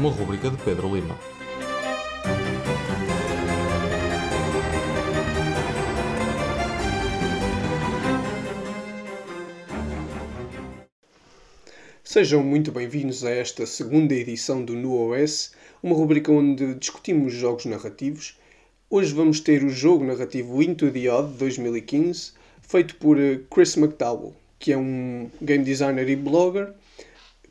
uma rubrica de Pedro Lima. Sejam muito bem-vindos a esta segunda edição do NuOS, uma rubrica onde discutimos jogos narrativos. Hoje vamos ter o jogo narrativo Into the Odd 2015, feito por eh, Chris McDowell, que é um game designer e blogger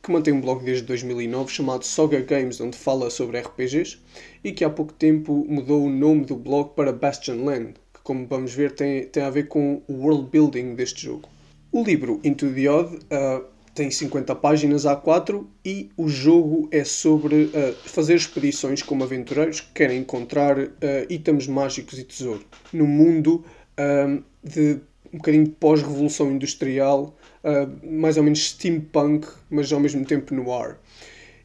que mantém um blog desde 2009 chamado Soga Games, onde fala sobre RPGs e que há pouco tempo mudou o nome do blog para Bastion Land, que, como vamos ver, tem, tem a ver com o world building deste jogo. O livro Into the Odd uh, tem 50 páginas A4 e o jogo é sobre uh, fazer expedições como aventureiros que querem encontrar uh, itens mágicos e tesouro no mundo uh, de um bocadinho pós-revolução industrial, mais ou menos steampunk, mas ao mesmo tempo no ar.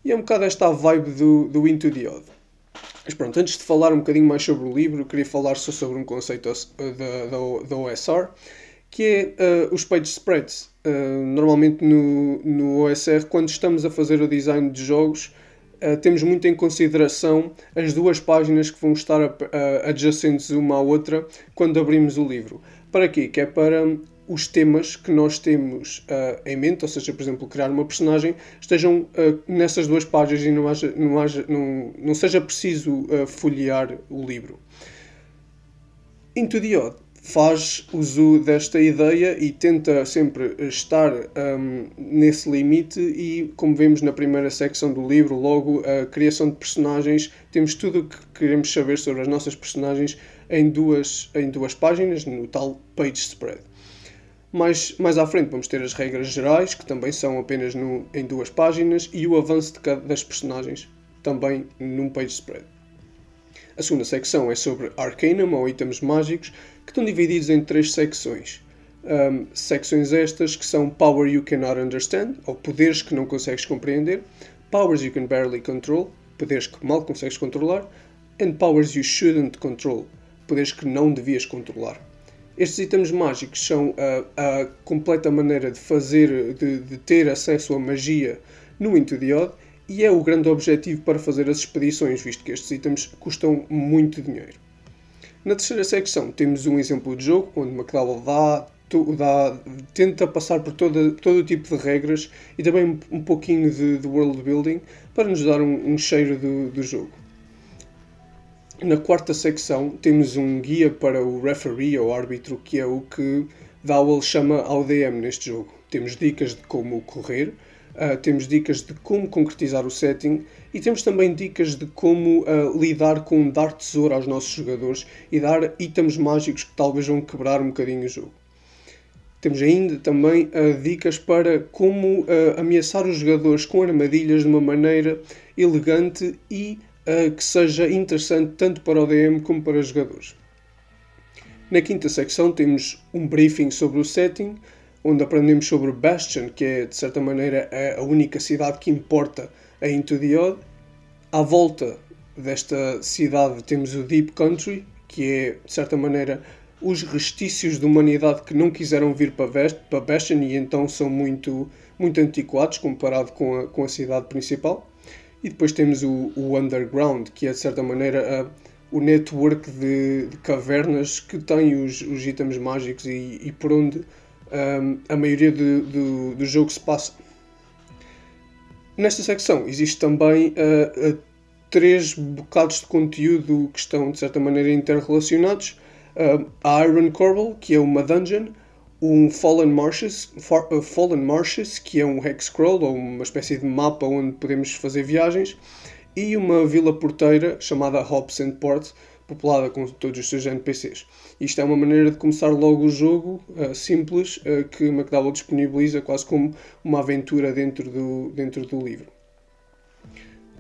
E é um bocado esta a vibe do, do Into the Odd. Mas pronto, antes de falar um bocadinho mais sobre o livro, queria falar só sobre um conceito da, da, OSR, que é os page spreads Uh, normalmente no, no OSR, quando estamos a fazer o design de jogos, uh, temos muito em consideração as duas páginas que vão estar uh, adjacentes uma à outra quando abrimos o livro. Para quê? Que é para os temas que nós temos em mente, ou seja, por exemplo, criar uma personagem, estejam nessas duas páginas e não, haja, não, haja, não, não seja preciso folhear o livro. Into the Odd faz uso desta ideia e tenta sempre estar um, nesse limite e como vemos na primeira secção do livro logo a criação de personagens temos tudo o que queremos saber sobre as nossas personagens em duas, em duas páginas no tal page spread. Mais, mais à frente vamos ter as regras gerais que também são apenas no, em duas páginas e o avanço de cada, das personagens também num page spread. A segunda secção é sobre Arcanum, ou itens mágicos, que estão divididos em três secções. Um, secções estas que são Power You Cannot Understand, ou poderes que não consegues compreender, Powers You Can Barely Control, poderes que mal consegues controlar, and Powers You Shouldn't Control, poderes que não devias controlar. Estes itens mágicos são a, a completa maneira de fazer, de, de ter acesso à magia no Odd e é o grande objetivo para fazer as expedições, visto que estes itens custam muito dinheiro. Na terceira secção temos um exemplo de jogo, onde McDowell dá, dá, tenta passar por toda, todo o tipo de regras e também um pouquinho de, de world building para nos dar um, um cheiro do, do jogo. Na quarta secção temos um guia para o referee ou árbitro, que é o que Dowell chama ao DM neste jogo. Temos dicas de como correr, Uh, temos dicas de como concretizar o setting e temos também dicas de como uh, lidar com dar tesouro aos nossos jogadores e dar itens mágicos que talvez vão quebrar um bocadinho o jogo. Temos ainda também uh, dicas para como ameaçar os jogadores com armadilhas de uma maneira elegante e que seja interessante tanto para o DM como para os jogadores. Na quinta secção temos um briefing sobre o setting, onde aprendemos sobre Bastion, que é de certa maneira a única cidade que importa a Into the Odd. À volta desta cidade temos o Deep Country, que é de certa maneira os restícios de humanidade que não quiseram vir para Bastion e então são muito, muito antiquados comparado com a, com a cidade principal. E depois temos o, o Underground, que é de certa maneira a, o network de, de, cavernas que tem os, os itens mágicos e, e por onde um, a maioria do, do, do, jogo se passa. Nesta secção existe também três bocados de conteúdo que estão de certa maneira interrelacionados. A Iron Corbel, que é uma dungeon, um Fallen Marshes, uh, Fallen Marshes, que é um hex scroll ou uma espécie de mapa onde podemos fazer viagens, e uma vila porteira chamada Hops and Port, populada com todos os seus NPCs. Isto é uma maneira de começar logo o jogo uh, simples uh, que McDowell disponibiliza quase como uma aventura dentro do, dentro do livro.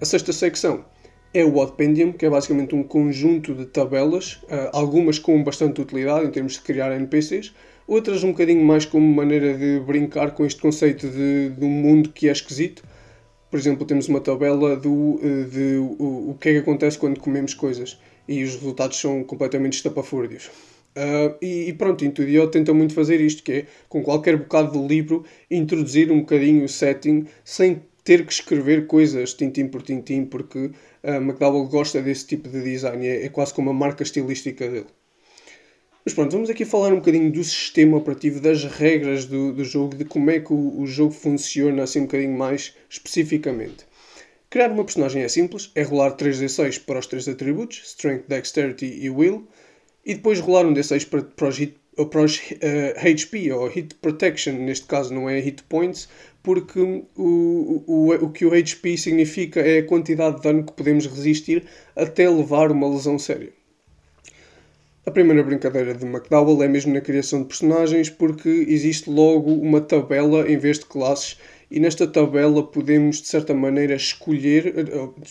A sexta secção é o Oddpendium, que é basicamente um conjunto de tabelas, uh, algumas com bastante utilidade em termos de criar NPCs, outras um bocadinho mais como maneira de brincar com este conceito de, de um mundo que é esquisito. Por exemplo, temos uma tabela do, de o, o que é que acontece quando comemos coisas e os resultados são completamente estapafúrdios. Uh, e, e, pronto, Intudio tenta muito fazer isto, que é, com qualquer bocado do livro, introduzir um bocadinho o setting sem ter que escrever coisas tintim por tintim, porque a McDowell gosta desse tipo de design, é, é quase como a marca estilística dele. Mas pronto, vamos aqui falar um bocadinho do sistema operativo, das regras do, do jogo, de como é que o, o, jogo funciona assim um bocadinho mais especificamente. Criar uma personagem é simples, é rolar 3d6 para os três atributos, Strength, Dexterity e Will, e depois rolar um d6 para, para os, hit, para os uh, eh, HP, ou Hit Protection, neste caso não é Hit Points, porque o, o, o que o HP significa é a quantidade de dano que podemos resistir até levar uma lesão séria. A primeira brincadeira de McDowell é mesmo na criação de personagens, porque existe logo uma tabela em vez de classes, e nesta tabela podemos, de certa maneira, escolher.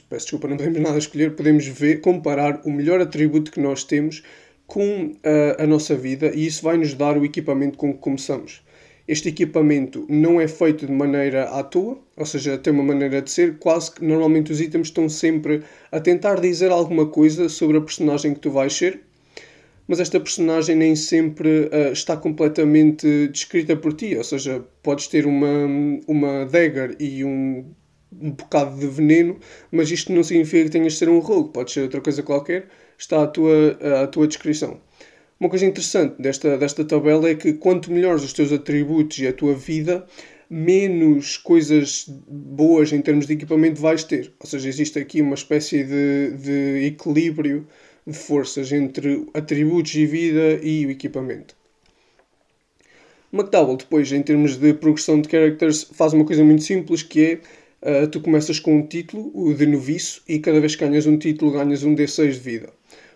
Peço desculpa, não podemos nada escolher, podemos ver, comparar o melhor atributo que nós temos com uh, a nossa vida, e isso vai nos dar o equipamento com que começamos. Este equipamento não é feito de maneira à toa, ou seja, tem uma maneira de ser, quase que normalmente os itens estão sempre a tentar dizer alguma coisa sobre a personagem que tu vais ser, mas esta personagem nem sempre uh, está completamente descrita por ti, ou seja, podes ter uma, uma dagger e um, um bocado de veneno, mas isto não significa que tenhas de ser um rogue, pode ser outra coisa qualquer, está à tua, à tua descrição. Uma coisa interessante desta, desta tabela é que quanto melhores os teus atributos e a tua vida, menos coisas boas em termos de equipamento vais ter. Ou seja, existe aqui uma espécie de, de equilíbrio de forças entre atributos e vida e o equipamento. McDowell, depois, em termos de progressão de characters, faz uma coisa muito simples que é uh, tu começas com um título, o de noviço, e cada vez que ganhas um título ganhas um D6 de vida.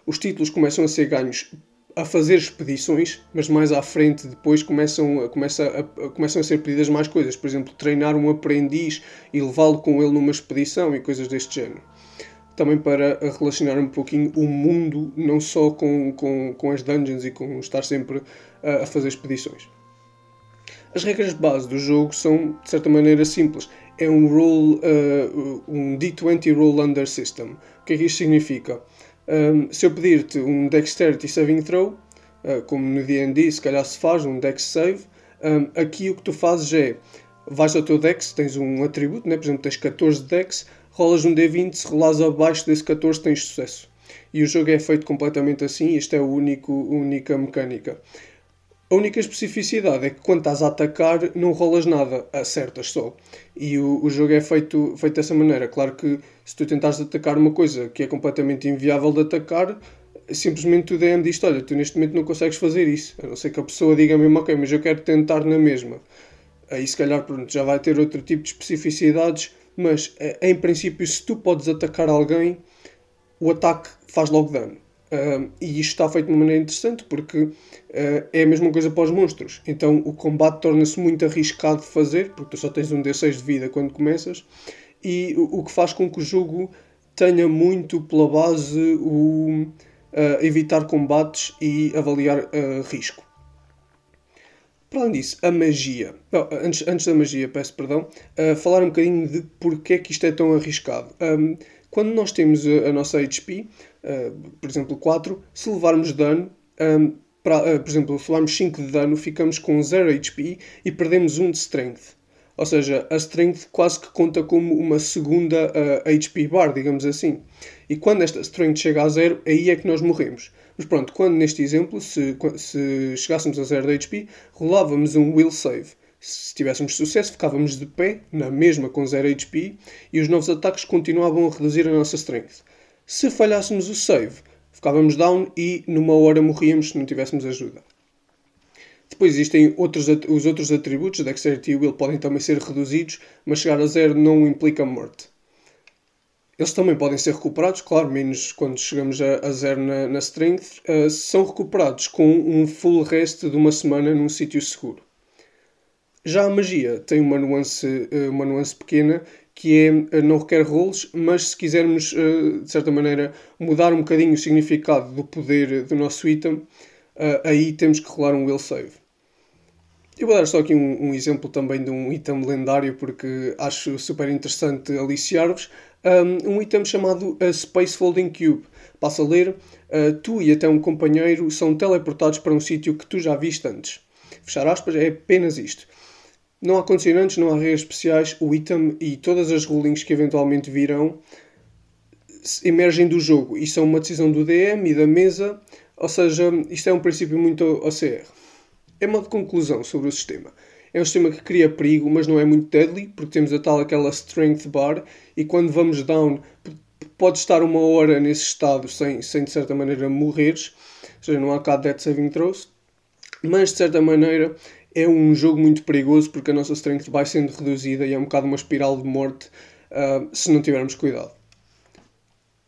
Os títulos começam a ser ganhos a fazer expedições, mas mais à frente depois começam, começa a, começam a ser pedidas mais coisas. Por exemplo, treinar um aprendiz e levá-lo com ele numa expedição e coisas deste género também para relacionar um pouquinho o mundo, não só com, com, com as dungeons e com estar sempre a, a fazer expedições. As regras de base do jogo são, de certa maneira, simples. É um roll, uh, um D20 roll under system. O que é que isto significa? Um, se eu pedir-te um Dexterity Saving Throw, uh, como no D&D se calhar se faz um Dex Save, um, aqui o que tu fazes é, vais ao teu Dex, tens um atributo, né? por exemplo tens 14 Dex, rolas um D20, se rolares abaixo desse 14 tens sucesso. E o jogo é feito completamente assim, esta é a único, única mecânica. A única especificidade é que quando estás a atacar não rolas nada, acertas só. E o, o jogo é feito, feito dessa maneira. Claro que se tu tentares atacar uma coisa que é completamente inviável de atacar, simplesmente o DM diz olha, tu neste momento não consegues fazer isso. A não ser que a pessoa diga mesmo, ok, mas eu quero tentar na mesma. Aí se calhar pronto, já vai ter outro tipo de especificidades mas eh, em princípio, se tu podes atacar alguém, o ataque faz logo dano. Uh, e isto está feito de uma maneira interessante porque uh, é a mesma coisa para os monstros. Então o combate torna-se muito arriscado de fazer, porque tu só tens um D6 de vida quando começas, e o, o que faz com que o jogo tenha muito pela base o uh, evitar combates e avaliar risco. Para além disso, a magia. antes, antes da magia, peço perdão, uh, falar um bocadinho de porque é que isto é tão arriscado. Um, quando nós temos a, a nossa HP, uh, ah, por exemplo 4, se levarmos dano, um, uh, por exemplo, se levarmos 5 de dano, ficamos com 0 HP e perdemos 1 de Strength. Ou seja, a Strength quase que conta como uma segunda HP bar, digamos assim. E quando esta Strength chega a 0, aí é que nós morremos. Mas pronto, quando neste exemplo, se, se chegássemos a 0 de HP, rolávamos um Will Save. Se tivéssemos sucesso, ficávamos de pé, na mesma com 0 HP, e os novos ataques continuavam a reduzir a nossa strength. Se falhássemos o save, ficávamos down e numa hora morríamos se não tivéssemos ajuda. Depois existem outros, os outros atributos, Dexterity e Will podem também ser reduzidos, mas chegar a zero não implica morte. Eles também podem ser recuperados, claro, menos quando chegamos a, a zero na, na strength. Uh, são recuperados com um full rest de uma semana num sítio seguro. Já a magia tem uma nuance, uh, uma nuance pequena que é, uh, não requer rolos, mas se quisermos, de certa maneira, mudar um bocadinho o significado do poder do nosso item, aí temos que rolar um will save. Eu vou dar só aqui um, um, exemplo também de um item lendário porque acho super interessante aliciar-vos um, um item chamado a Space Folding Cube. Passa a ler: uh, Tu e até um companheiro são teleportados para um sítio que tu já viste antes. Fechar aspas, é apenas isto. Não há condicionantes, não há regras especiais, o item e todas as rulings que eventualmente virão emergem do jogo e são uma decisão do DM e da mesa, ou seja, isto é um princípio muito OCR. É uma conclusão sobre o sistema. É um sistema que cria perigo, mas não é muito deadly, porque temos a tal aquela strength bar e quando vamos down pode estar uma hora nesse estado sem, sem de certa maneira morreres, ou seja, não há cá death saving throws, mas de certa maneira é um jogo muito perigoso porque a nossa strength vai sendo reduzida e é um bocado uma espiral de morte uh, se não tivermos cuidado.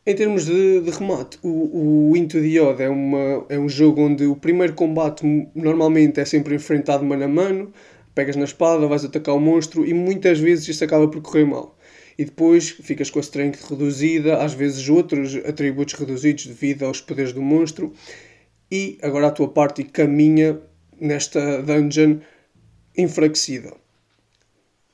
Em termos de, de remate, o, o, Into the Odd é, uma, é um jogo onde o primeiro combate normalmente é sempre enfrentado mano a mano, pegas na espada, vais atacar o monstro e muitas vezes isto acaba por correr mal. E depois ficas com a strength reduzida, às vezes outros atributos reduzidos devido aos poderes do monstro. E agora a tua parte caminha nesta dungeon enfraquecida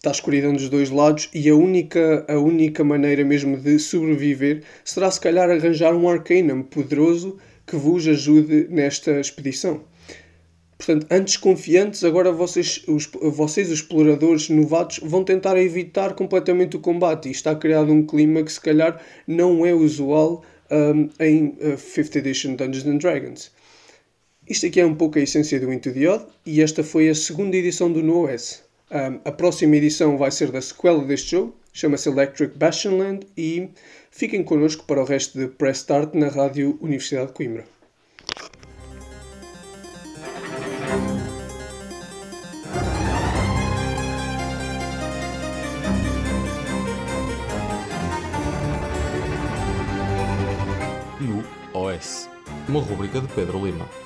está escuridão dos dois lados e a única, a única maneira mesmo de sobreviver será se calhar arranjar um Arcanum poderoso que vos ajude nesta expedição. Portanto, antes confiantes, agora vocês os, vocês, os exploradores novatos, vão tentar evitar completamente o combate e está criado um clima que se calhar não é usual um, em uh, 5th Edition Dungeons and Dragons. Isto aqui é um pouco a essência do Into the Odd e esta foi a segunda edição do NoOS. Um, a próxima edição vai ser da sequela deste jogo, chama-se Electric Bastionland e fiquem connosco para o resto de Press Start na Rádio Universidade de Coimbra. No OS, uma rubrica de Pedro Lima.